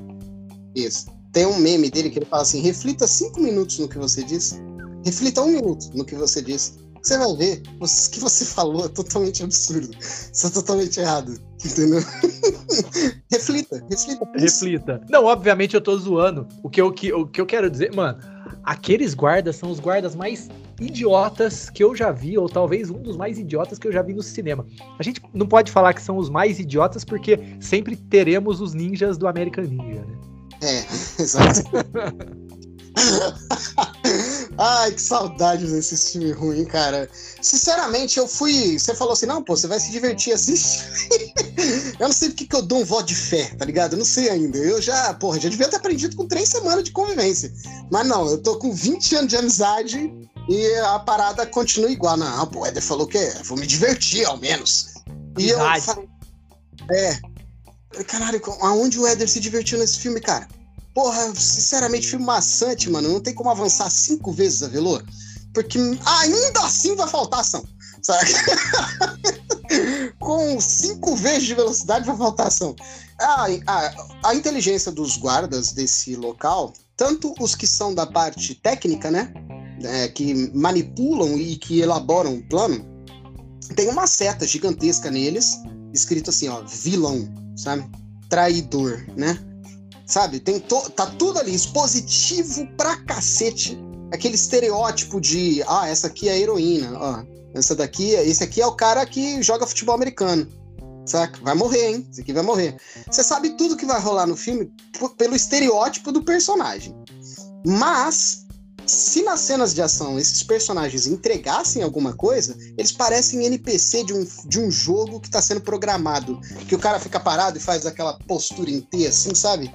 Isso. Tem um meme dele que ele fala assim: reflita cinco minutos no que você disse. Reflita um minuto no que você disse. Você vai ver, o que você falou é totalmente absurdo. Isso é totalmente errado. Entendeu? reflita, reflita. Reflita. Não, obviamente eu tô zoando. O que eu, o que eu quero dizer, mano, aqueles guardas são os guardas mais idiotas que eu já vi, ou talvez um dos mais idiotas que eu já vi no cinema. A gente não pode falar que são os mais idiotas porque sempre teremos os ninjas do American Ninja, né? É, exato. Ai, que saudade desse filme ruim, cara. Sinceramente, eu fui. Você falou assim: não, pô, você vai se divertir assistindo. eu não sei porque que eu dou um voto de fé, tá ligado? Eu não sei ainda. Eu já, porra, já devia ter aprendido com três semanas de convivência. Mas não, eu tô com 20 anos de amizade e a parada continua igual. Não, o Éder falou que é, vou me divertir ao menos. E eu falei. É. Caralho, aonde o Éder se divertiu nesse filme, cara? Porra, sinceramente, filme maçante, mano. Não tem como avançar cinco vezes a Velô. Porque ainda assim vai faltar ação. Sabe? Com cinco vezes de velocidade vai faltar ação. A, a, a inteligência dos guardas desse local, tanto os que são da parte técnica, né? É, que manipulam e que elaboram o plano, tem uma seta gigantesca neles, escrito assim, ó, vilão, sabe? Traidor, né? Sabe? Tem to... Tá tudo ali, expositivo pra cacete. Aquele estereótipo de, ah, essa aqui é a heroína, ó. Essa daqui, esse aqui é o cara que joga futebol americano. Saca? Vai morrer, hein? Esse aqui vai morrer. Você sabe tudo que vai rolar no filme pelo estereótipo do personagem. Mas, se nas cenas de ação esses personagens entregassem alguma coisa, eles parecem NPC de um, de um jogo que está sendo programado. Que o cara fica parado e faz aquela postura em T, assim, sabe?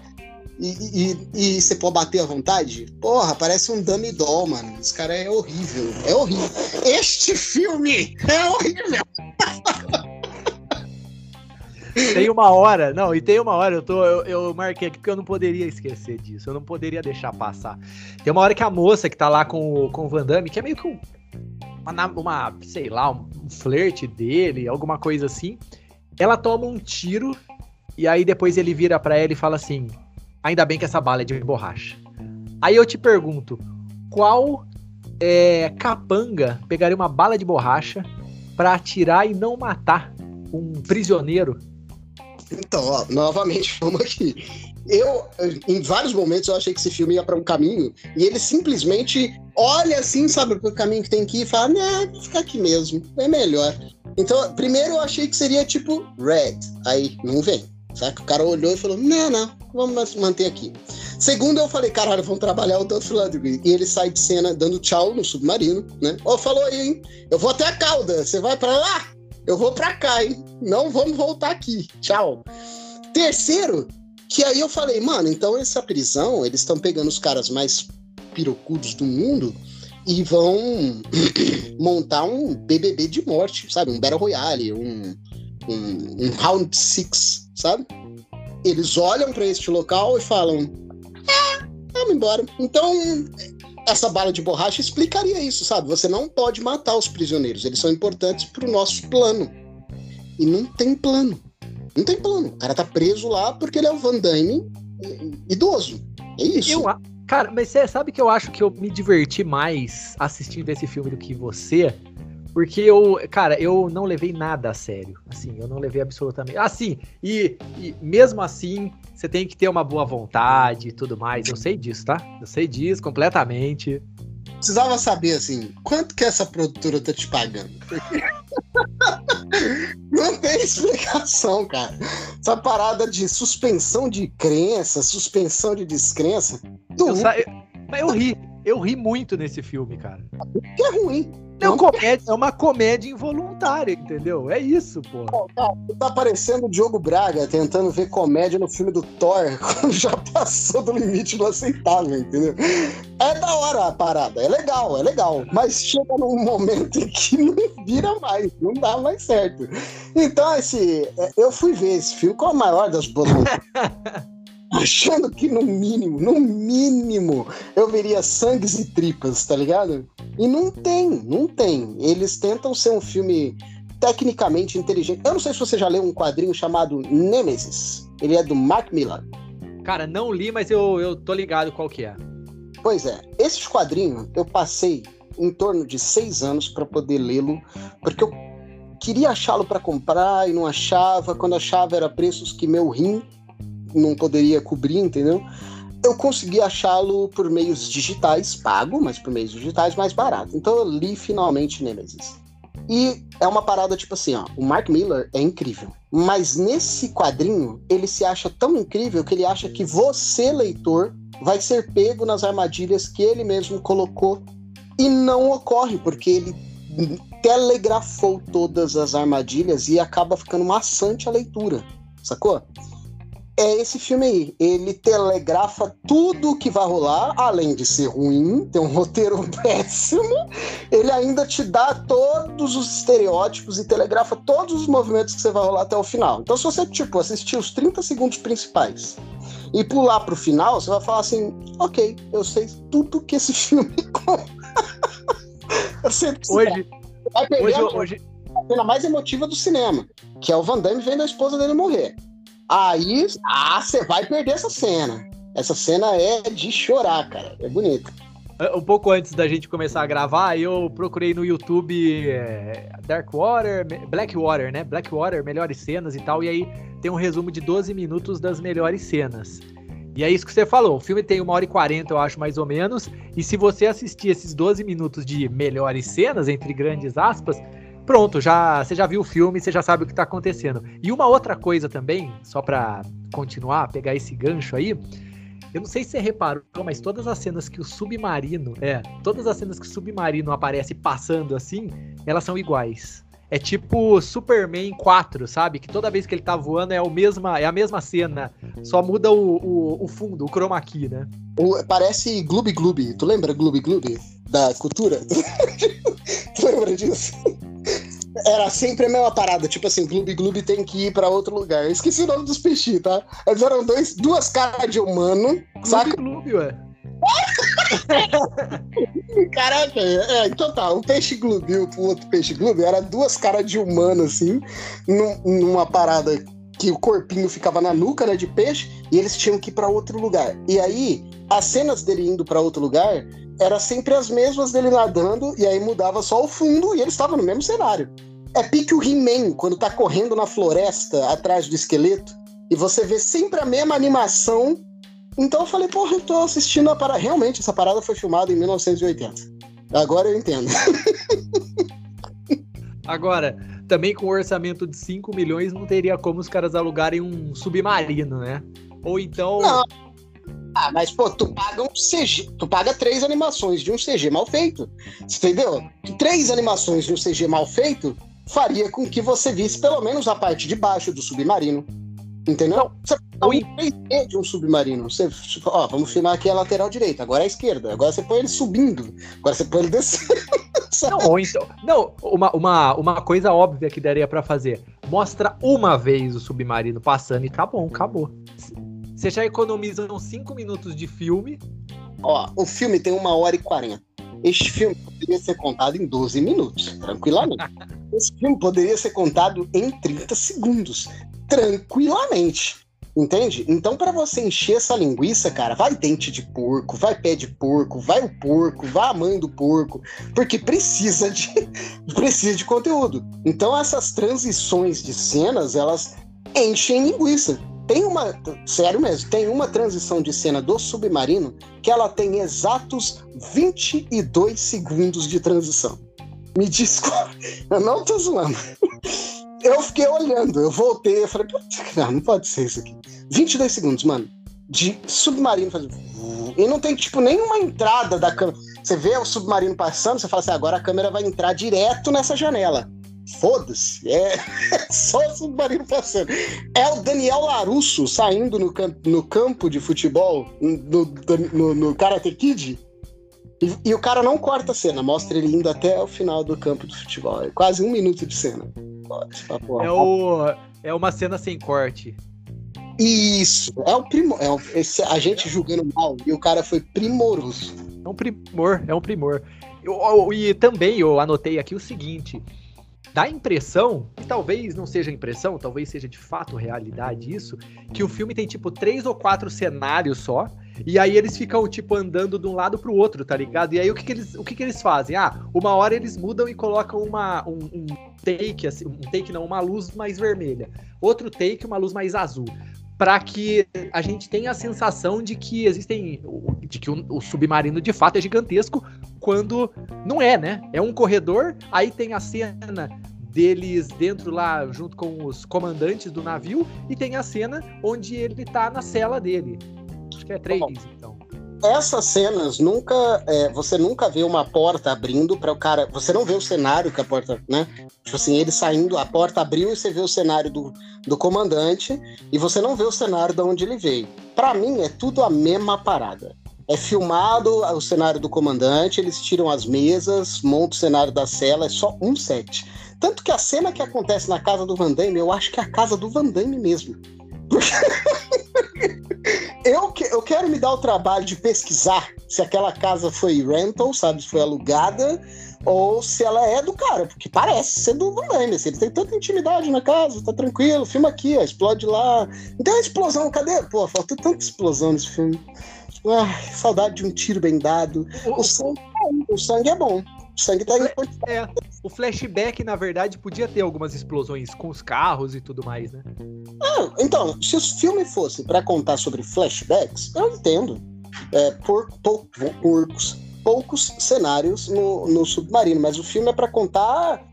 E, e, você pode bater à vontade? Porra, parece um dummy doll, mano. Esse cara é horrível. É horrível. Este filme é horrível. Tem uma hora, não, e tem uma hora, eu, tô, eu, eu, marquei aqui porque eu não poderia esquecer disso, eu não poderia deixar passar. Tem uma hora que a moça que tá lá com, com o Van Damme, que é meio que um, uma, uma sei lá, um, flerte dele, alguma coisa assim, ela toma um tiro e aí depois ele vira para ela e fala assim: Ainda bem que essa bala é de borracha. Aí eu te pergunto, qual é, capanga pegaria uma bala de borracha para atirar e não matar um prisioneiro? Então, ó, novamente, vamos aqui. Eu, em vários momentos, eu achei que esse filme ia para um caminho e ele simplesmente olha assim, sabe, o caminho que tem que ir e fala, né, vou ficar aqui mesmo, é melhor. Então, primeiro eu achei que seria tipo Red, aí não vem. Saca? O cara olhou e falou: não, não, vamos manter aqui. Segundo, eu falei: caralho, vamos trabalhar o Dolph Lundgren. E ele sai de cena dando tchau no submarino, né? Oh, falou aí, hein? Eu vou até a cauda, você vai para lá? Eu vou para cá, hein? Não vamos voltar aqui. Tchau. Terceiro, que aí eu falei, mano, então essa prisão, eles estão pegando os caras mais pirocudos do mundo e vão montar um BBB de morte, sabe? Um Battle Royale, um, um, um Round Six sabe? Eles olham para este local e falam: ah, vamos embora. Então, essa bala de borracha explicaria isso, sabe? Você não pode matar os prisioneiros, eles são importantes para o nosso plano. E não tem plano. Não tem plano. O cara tá preso lá porque ele é o Van Damme idoso. É isso. Eu, cara, mas você sabe que eu acho que eu me diverti mais assistindo esse filme do que você? Porque eu, cara, eu não levei nada a sério. Assim, eu não levei absolutamente. Assim, e, e, mesmo assim, você tem que ter uma boa vontade e tudo mais. Eu sei disso, tá? Eu sei disso completamente. Precisava saber, assim, quanto que essa produtora tá te pagando? não tem explicação, cara. Essa parada de suspensão de crença, suspensão de descrença. Eu, eu, eu ri. Eu ri muito nesse filme, cara. Que é ruim. É, um comédia, é uma comédia involuntária, entendeu? É isso, pô. Tá, tá parecendo o Diogo Braga tentando ver comédia no filme do Thor, quando já passou do limite do aceitável, entendeu? É da hora a parada, é legal, é legal. Mas chega num momento em que não vira mais, não dá mais certo. Então, esse, é, eu fui ver esse filme com a maior das boas achando que no mínimo, no mínimo, eu veria sangues e tripas, tá ligado? E não tem, não tem. Eles tentam ser um filme tecnicamente inteligente. Eu não sei se você já leu um quadrinho chamado Nemesis. Ele é do Mark Millar. Cara, não li, mas eu, eu tô ligado qual que é. Pois é, esse quadrinho eu passei em torno de seis anos para poder lê-lo, porque eu queria achá-lo para comprar e não achava. Quando achava era preços que meu rim não poderia cobrir, entendeu? Eu consegui achá-lo por meios digitais, pago, mas por meios digitais mais barato. Então eu li finalmente Nemesis. E é uma parada tipo assim, ó, o Mark Miller é incrível, mas nesse quadrinho ele se acha tão incrível que ele acha que você, leitor, vai ser pego nas armadilhas que ele mesmo colocou E não ocorre, porque ele telegrafou todas as armadilhas e acaba ficando maçante a leitura, sacou? É esse filme aí. Ele telegrafa tudo que vai rolar, além de ser ruim, tem um roteiro péssimo. Ele ainda te dá todos os estereótipos e telegrafa todos os movimentos que você vai rolar até o final. Então, se você, tipo, assistir os 30 segundos principais e pular pro final, você vai falar assim: ok, eu sei tudo que esse filme eu sei Hoje, vai perder hoje, a, hoje... a cena mais emotiva do cinema, que é o Van Damme vendo a esposa dele morrer. Aí, ah, você vai perder essa cena. Essa cena é de chorar, cara. É bonita. Um pouco antes da gente começar a gravar, eu procurei no YouTube é, Darkwater, Blackwater, né? Blackwater, melhores cenas e tal. E aí tem um resumo de 12 minutos das melhores cenas. E é isso que você falou. O filme tem uma hora e quarenta, eu acho, mais ou menos. E se você assistir esses 12 minutos de melhores cenas, entre grandes aspas, pronto, já você já viu o filme, você já sabe o que tá acontecendo. E uma outra coisa também, só para continuar, pegar esse gancho aí. Eu não sei se você reparou, mas todas as cenas que o submarino. É, todas as cenas que o submarino aparece passando assim, elas são iguais. É tipo Superman 4, sabe? Que toda vez que ele tá voando é, o mesma, é a mesma cena. Só muda o, o, o fundo, o chroma key, né? O, parece Gloob Gloob. Tu lembra Gloob Gloob? Da cultura? tu lembra disso? Era sempre a mesma parada, tipo assim, Gloob Gloob tem que ir pra outro lugar. Eu esqueci o nome dos peixinhos, tá? Eles eram dois, duas caras de humano, Gloob saca? Gloob, ué. Caraca, é, então tá, o peixe gloob e o outro peixe gloob era duas caras de humano, assim, num, numa parada que o corpinho ficava na nuca, né, de peixe, e eles tinham que ir para outro lugar. E aí, as cenas dele indo para outro lugar era sempre as mesmas dele nadando, e aí mudava só o fundo e ele estava no mesmo cenário. É pique o He-Man, quando tá correndo na floresta atrás do esqueleto, e você vê sempre a mesma animação então eu falei, porra, eu tô assistindo a parada. Realmente, essa parada foi filmada em 1980. Agora eu entendo. Agora, também com um orçamento de 5 milhões, não teria como os caras alugarem um submarino, né? Ou então. Não. Ah, mas, pô, tu paga um CG, tu paga três animações de um CG mal feito. Entendeu? Três animações de um CG mal feito faria com que você visse pelo menos a parte de baixo do submarino Entendeu? Não, você dá um 3D de um submarino. Você, ó, vamos filmar aqui a lateral direita, agora a esquerda. Agora você põe ele subindo. Agora você põe ele descendo. Não, ou então, não, uma, uma, uma coisa óbvia que daria para fazer. Mostra uma vez o submarino passando e tá bom, acabou. Você já economiza uns 5 minutos de filme. Ó, o filme tem uma hora e 40. Este filme poderia ser contado em 12 minutos, tranquilamente. Esse filme poderia ser contado em 30 segundos tranquilamente. Entende? Então, para você encher essa linguiça, cara, vai dente de porco, vai pé de porco, vai o porco, vai a mãe do porco, porque precisa de precisa de conteúdo. Então, essas transições de cenas, elas enchem linguiça. Tem uma, sério mesmo, tem uma transição de cena do submarino que ela tem exatos 22 segundos de transição. Me desculpe, eu não tô zoando eu fiquei olhando, eu voltei, eu falei, não, não pode ser isso aqui. 22 segundos, mano, de submarino fazendo. E não tem, tipo, nenhuma entrada da câmera. Você vê o submarino passando, você fala assim, agora a câmera vai entrar direto nessa janela. Foda-se, é só o submarino passando. É o Daniel Larusso saindo no, campo, no campo de futebol, no, no, no Karate Kid, e, e, o cara não corta a cena, mostra ele indo até o final do campo de futebol. É quase um minuto de cena. É, o, é uma cena sem corte. Isso, é o primor. É o, esse, a gente julgando mal e o cara foi primoroso. É um primor, é um primor. Eu, eu, e também eu anotei aqui o seguinte: dá a impressão, e talvez não seja impressão, talvez seja de fato realidade isso, que o filme tem tipo três ou quatro cenários só e aí eles ficam, tipo, andando de um lado pro outro, tá ligado? E aí o que, que eles, o que, que eles fazem? Ah, uma hora eles mudam e colocam uma, um, um take, assim, um take não, uma luz mais vermelha. Outro take, uma luz mais azul para que a gente tenha a sensação de que existem de que o, submarino de fato é gigantesco quando não é, né? É um corredor, aí tem a cena deles dentro lá junto com os comandantes do navio e tem a cena onde ele tá na cela dele. Acho que é três, então. Essas cenas nunca. É, você nunca vê uma porta abrindo para o cara. Você não vê o cenário que a porta, né? Tipo assim, ele saindo, a porta abriu e você vê o cenário do, do comandante e você não vê o cenário de onde ele veio. Para mim, é tudo a mesma parada. É filmado o cenário do comandante, eles tiram as mesas, montam o cenário da cela, é só um set. Tanto que a cena que acontece na casa do Van Damme, eu acho que é a casa do Van Damme mesmo. eu, que, eu quero me dar o trabalho de pesquisar se aquela casa foi rental, sabe? Se foi alugada, ou se ela é do cara, porque parece ser do Van. Assim, ele tem tanta intimidade na casa, tá tranquilo, filma aqui, ó, explode lá. Não tem uma explosão, cadê? Pô, faltou tanta explosão nesse filme. Ai, saudade de um tiro bem dado. O, o, sangue, é o sangue é bom. O sangue tá o, é, o flashback, na verdade, podia ter algumas explosões com os carros e tudo mais, né? Ah, então, se o filme fosse para contar sobre flashbacks, eu entendo. É, por, por, porcos, poucos cenários no, no submarino, mas o filme é para contar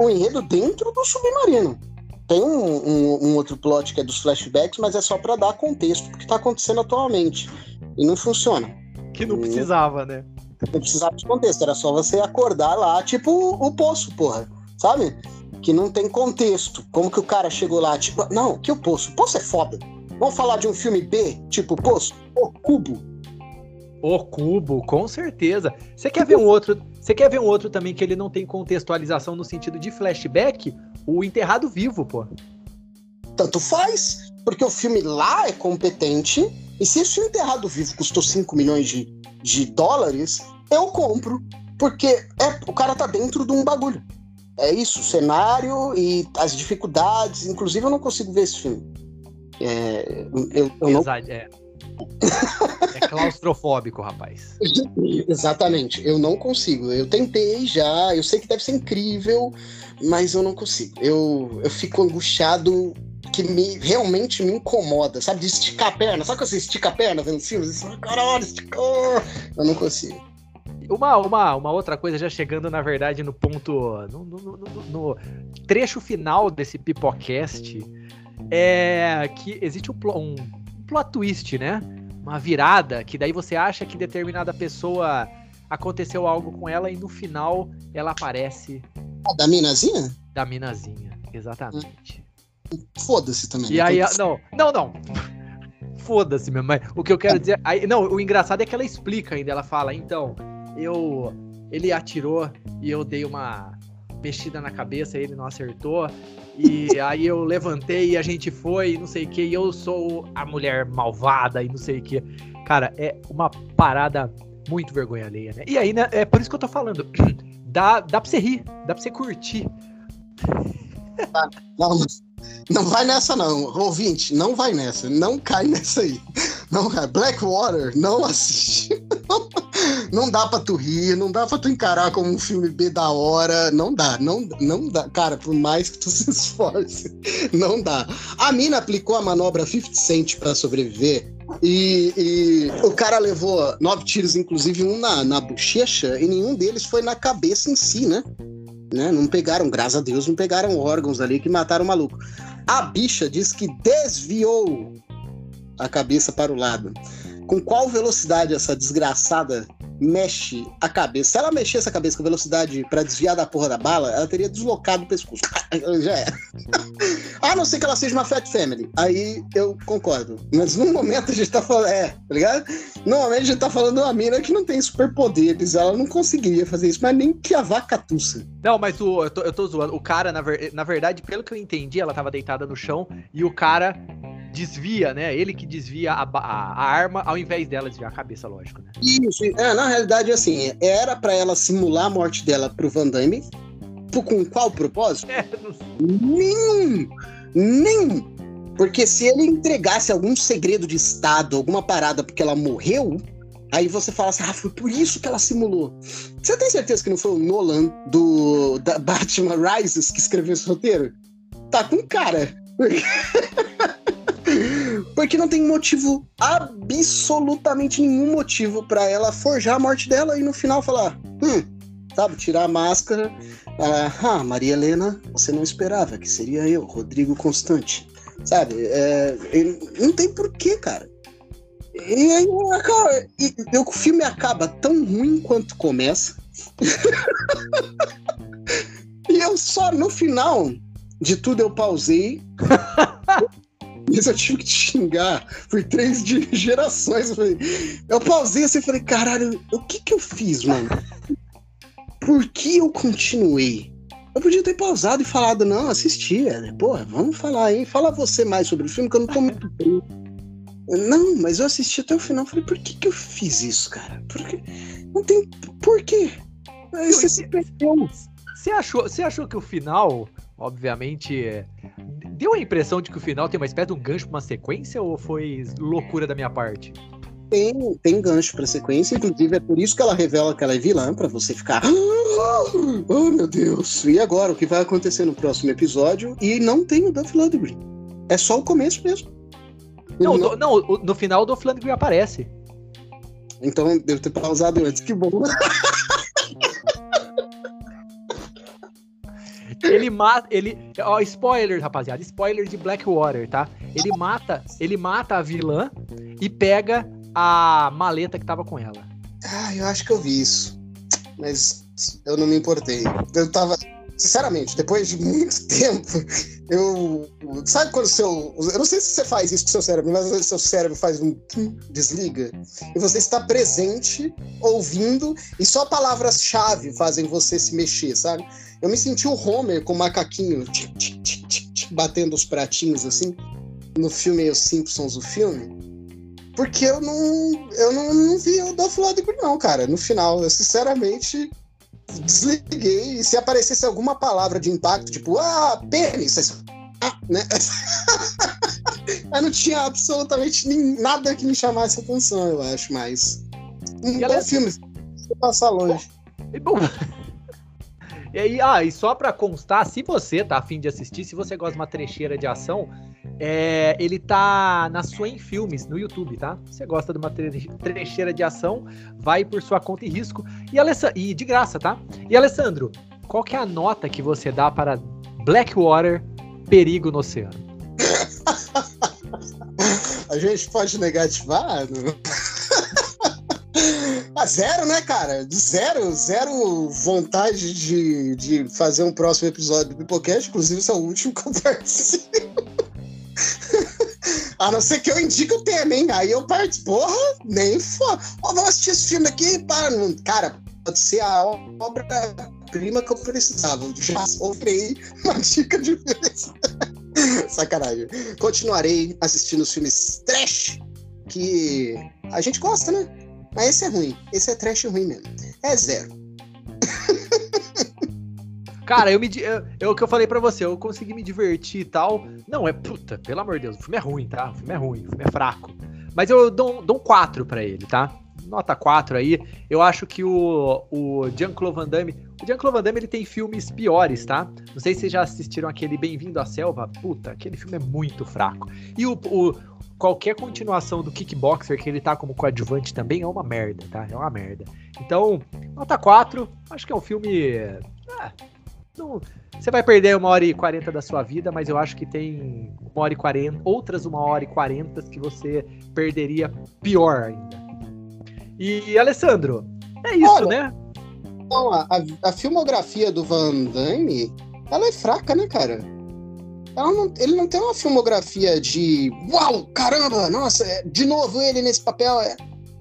o enredo dentro do submarino. Tem um, um, um, outro plot que é dos flashbacks, mas é só para dar contexto do que tá acontecendo atualmente. E não funciona. Que não precisava, né? Não precisava de contexto, era só você acordar lá, tipo o, poço, porra. Sabe? Que não tem contexto. Como que o cara chegou lá, tipo, não, que o poço? O poço é foda. Vamos falar de um filme B, tipo Poço? O Cubo. O Cubo, com certeza. Você quer ver um outro? Você quer ver um outro também que ele não tem contextualização no sentido de flashback? O Enterrado Vivo, pô. Tanto faz, porque o filme lá é competente e se esse Enterrado Vivo custou 5 milhões de, de dólares, eu compro. Porque é, o cara tá dentro de um bagulho. É isso, o cenário e as dificuldades. Inclusive, eu não consigo ver esse filme. É, eu, eu não... é. é claustrofóbico, rapaz. Exatamente, eu não consigo. Eu tentei já, eu sei que deve ser incrível, mas eu não consigo. Eu, eu fico angustiado que me, realmente me incomoda, sabe? De esticar a perna. Sabe quando você estica a perna vendo filmes? Você caralho, esticou! Eu não consigo. Uma, uma, uma outra coisa, já chegando, na verdade, no ponto. No, no, no, no trecho final desse Pipocast, é que existe um, um, um plot twist, né? Uma virada, que daí você acha que determinada pessoa aconteceu algo com ela e no final ela aparece. Ah, da minazinha? Da minazinha, exatamente. Foda-se também. E aí, não, não, não. Foda-se mesmo. Mas o que eu quero dizer. Aí, não, o engraçado é que ela explica ainda. Ela fala, então, eu. Ele atirou e eu dei uma mexida na cabeça, ele não acertou. E aí eu levantei e a gente foi, não sei o que, e eu sou a mulher malvada e não sei o que. Cara, é uma parada muito vergonha alheia, né? E aí, né, é por isso que eu tô falando. Dá, dá pra você rir, dá pra você curtir. Não, não vai nessa, não. Ouvinte, não vai nessa. Não cai nessa aí. Não cai. Blackwater, não assiste. não dá pra tu rir, não dá pra tu encarar como um filme B da hora. Não dá, não, não dá. Cara, por mais que tu se esforce, não dá. A mina aplicou a manobra 50 Cent pra sobreviver. E, e, o cara levou nove tiros, inclusive um na, na bochecha, e nenhum deles foi na cabeça em si, né? Né? Não pegaram, graças a Deus, não pegaram órgãos ali que mataram o maluco. A bicha diz que desviou a cabeça para o lado. Com qual velocidade essa desgraçada mexe a cabeça? Se ela mexesse a cabeça com velocidade para desviar da porra da bala, ela teria deslocado o pescoço. Já era. a não ser que ela seja uma Fat Family. Aí eu concordo. Mas no momento a gente tá falando. É, tá ligado? Normalmente a gente tá falando uma mina que não tem superpoderes. Ela não conseguiria fazer isso, mas nem que a vaca tussa. Não, mas o, eu, tô, eu tô zoando. O cara, na, ver, na verdade, pelo que eu entendi, ela tava deitada no chão e o cara desvia, né? Ele que desvia a, a, a, arma ao invés dela desviar a cabeça, lógico, né? Isso, é, na realidade, assim, era para ela simular a morte dela pro Van Damme. Com qual propósito? É, Nenhum! Nenhum! Porque se ele entregasse algum segredo de Estado, alguma parada porque ela morreu, aí você fala assim, ah, foi por isso que ela simulou. Você tem certeza que não foi o Nolan do da Batman Rises que escreveu esse roteiro? Tá com cara. Porque não tem motivo, absolutamente nenhum motivo para ela forjar a morte dela e no final falar, hum, sabe, tirar a máscara. Ah, Maria Helena, você não esperava que seria eu, Rodrigo Constante. Sabe, é, não tem porquê, cara. E aí, cara, e, e o filme acaba tão ruim quanto começa. e eu só, no final de tudo, eu pausei. Mas eu tive que te xingar por três gerações. Eu, falei, eu pausei assim e falei, caralho, o que que eu fiz, mano? Por que eu continuei? Eu podia ter pausado e falado, não, assisti. É, Porra, vamos falar aí. Fala você mais sobre o filme, que eu não tô muito bem. Não, mas eu assisti até o final. Falei, por que que eu fiz isso, cara? Porque não tem por quê. Você se perdeu. Você achou, você achou que o final, obviamente, é, deu a impressão de que o final tem uma espécie de um gancho pra uma sequência ou foi loucura da minha parte? Tem, tem gancho pra sequência, inclusive é por isso que ela revela que ela é vilã, pra você ficar. Oh, meu Deus! E agora, o que vai acontecer no próximo episódio? E não tem o Duff Ludwig. É só o começo mesmo. Não, do- não, o- no final o Dolph Lundgren aparece. Então eu devo ter pausado antes. Que bom. Ele mata, ele, ó, spoiler, rapaziada, spoiler de Blackwater, tá? Ele mata, ele mata a vilã e pega a maleta que tava com ela. Ah, eu acho que eu vi isso. Mas eu não me importei. Eu tava. Sinceramente, depois de muito tempo, eu. Sabe quando o seu. Eu não sei se você faz isso com o seu cérebro, mas vezes seu cérebro faz um. desliga. E você está presente, ouvindo, e só palavras-chave fazem você se mexer, sabe? Eu me senti o Homer com o macaquinho tic, tic, tic, batendo os pratinhos assim, no filme Os Simpsons, o filme. Porque eu não, eu não, não vi o Dolph Lundgren, não, cara. No final, eu sinceramente desliguei. E se aparecesse alguma palavra de impacto, tipo, ah, pênis, ah, né? eu não tinha absolutamente nem, nada que me chamasse atenção, eu acho, mas. Um E bom ela- filme, se passar longe. E, bom, e aí, ah, e só pra constar, se você tá afim de assistir, se você gosta de uma trecheira de ação, é, ele tá na Swain Filmes, no YouTube, tá? Se você gosta de uma tre- trecheira de ação, vai por sua conta e risco. E, e de graça, tá? E Alessandro, qual que é a nota que você dá para Blackwater, Perigo no Oceano? A gente pode negativar? Não? Ah, zero, né, cara? Zero, zero vontade de, de fazer um próximo episódio do Pipocast. Inclusive, esse é o último que eu participo. A não ser que eu indique o tema, hein? Aí eu participo. Porra, nem foda. Ó, vamos assistir esse filme aqui. Não- Cara, pode ser a obra-prima que eu precisava. Já sofrei uma dica de. Sacanagem. Continuarei assistindo os filmes trash que a gente gosta, né? Mas esse é ruim. Esse é trash ruim mesmo. É zero. Cara, eu me. É o que eu falei pra você, eu consegui me divertir e tal. Não, é puta, pelo amor de Deus, o filme é ruim, tá? O filme é ruim, o filme é fraco. Mas eu dou, dou um 4 pra ele, tá? Nota 4 aí. Eu acho que o, o Jean-Claude Van Damme. O Jean-Claude Van Damme ele tem filmes piores, tá? Não sei se vocês já assistiram aquele Bem-vindo à Selva. Puta, aquele filme é muito fraco. E o, o- qualquer continuação do Kickboxer que ele tá como coadjuvante também é uma merda, tá? É uma merda. Então, nota 4. Acho que é um filme. ah, não- você vai perder uma hora e quarenta da sua vida, mas eu acho que tem uma hora e quarenta, outras uma hora e quarenta que você perderia pior ainda. E, Alessandro, é isso, Olha, né? Então, a, a- filmografia do Van Damme, ela é fraca, né, cara? Não- ele não tem uma filmografia de uau, caramba, nossa, é- de novo ele nesse papel. é."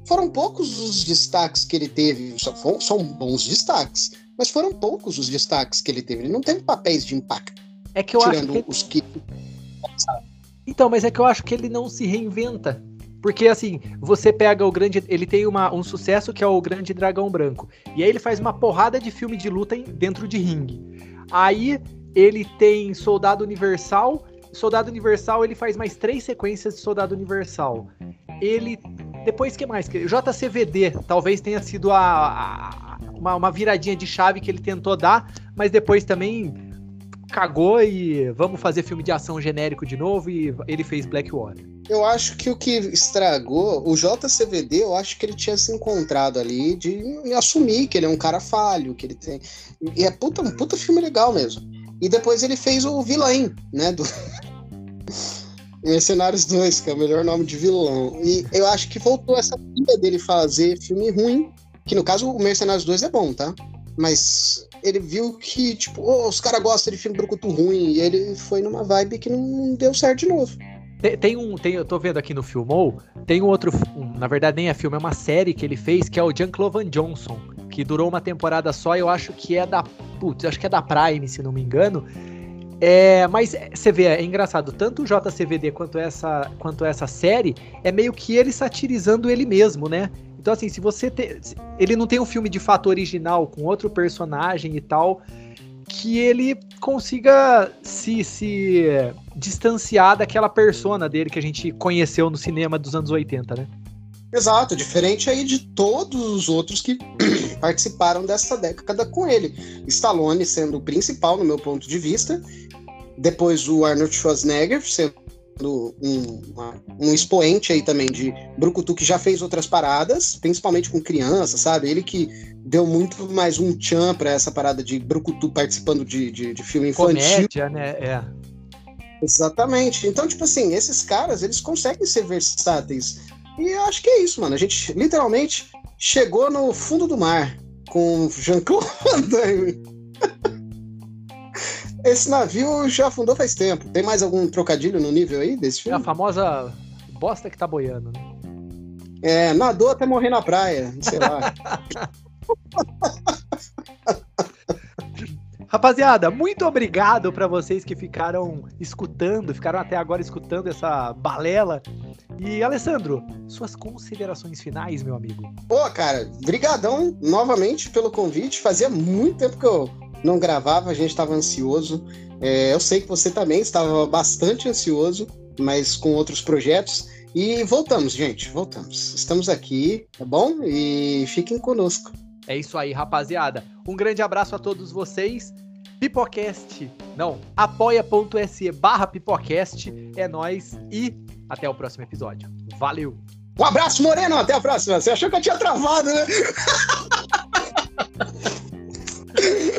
Foram poucos os destaques que ele teve, são bons destaques, mas foram poucos os destaques que ele teve. Ele não teve papéis de impacto, É que eu acho tirando que. os que. Então, mas é que eu acho que ele não se reinventa. Porque assim, você pega o grande. Ele tem uma, um sucesso que é o Grande Dragão Branco. E aí ele faz uma porrada de filme de luta dentro de ringue. Aí ele tem Soldado Universal. Soldado Universal ele faz mais três sequências de Soldado Universal. Ele. Depois que mais? JCVD talvez tenha sido a, a- uma, uma viradinha de chave que ele tentou dar, mas depois também cagou e vamos fazer filme de ação genérico de novo e ele fez Blackwater. Eu acho que o que estragou, o JCVD, eu acho que ele tinha se encontrado ali de assumir que ele é um cara falho, que ele tem. E é puta, um puta filme legal mesmo. E depois ele fez o Villain, né? Do... Mercenários 2, que é o melhor nome de vilão. E eu acho que voltou essa pilha dele fazer filme ruim, que no caso o Mercenários 2 é bom, tá? Mas ele viu que, tipo, oh, os caras gostam de filme brucutu ruim, e ele foi numa vibe que não deu certo de novo. Tem, tem, um, tem, eu tô vendo aqui no Filmou, tem um outro, um, na verdade nem é filme, é uma série que ele fez, que é o Jean-Claude Johnson, que durou uma temporada só, eu acho que é da, putz, acho que é da Prime, se não me engano, é, mas você vê, é engraçado, tanto o JCVD quanto essa, quanto essa série é meio que ele satirizando ele mesmo, né? Então, assim, se você tem. Ele não tem um filme de fato original com outro personagem e tal, que ele consiga se, se distanciar daquela persona dele que a gente conheceu no cinema dos anos 80, né? Exato, diferente aí de todos os outros que participaram dessa década com ele. Stallone sendo o principal, no meu ponto de vista, depois o Arnold Schwarzenegger sendo um, uma, um expoente aí também de Brucutu que já fez outras paradas, principalmente com criança, sabe? Ele que deu muito mais um tchan pra essa parada de Brucutu participando de, de, de filme infantil. Comédia, né? É. Exatamente. Então, tipo assim, esses caras, eles conseguem ser versáteis. E eu acho que é isso, mano. A gente literalmente chegou no fundo do mar com Jean-Claude Van Damme. Esse navio já afundou faz tempo. Tem mais algum trocadilho no nível aí desse filme? É a famosa bosta que tá boiando, né? É, nadou até morrer na praia, sei lá. Rapaziada, muito obrigado para vocês que ficaram escutando, ficaram até agora escutando essa balela. E Alessandro, suas considerações finais, meu amigo. Pô, cara, brigadão novamente pelo convite. Fazia muito tempo que eu não gravava, a gente estava ansioso. É, eu sei que você também estava bastante ansioso, mas com outros projetos. E voltamos, gente, voltamos. Estamos aqui, tá bom? E fiquem conosco. É isso aí, rapaziada. Um grande abraço a todos vocês. Pipocast, não, apoia.se barra Pipocast, é nós e até o próximo episódio. Valeu! Um abraço, Moreno, até a próxima. Você achou que eu tinha travado, né?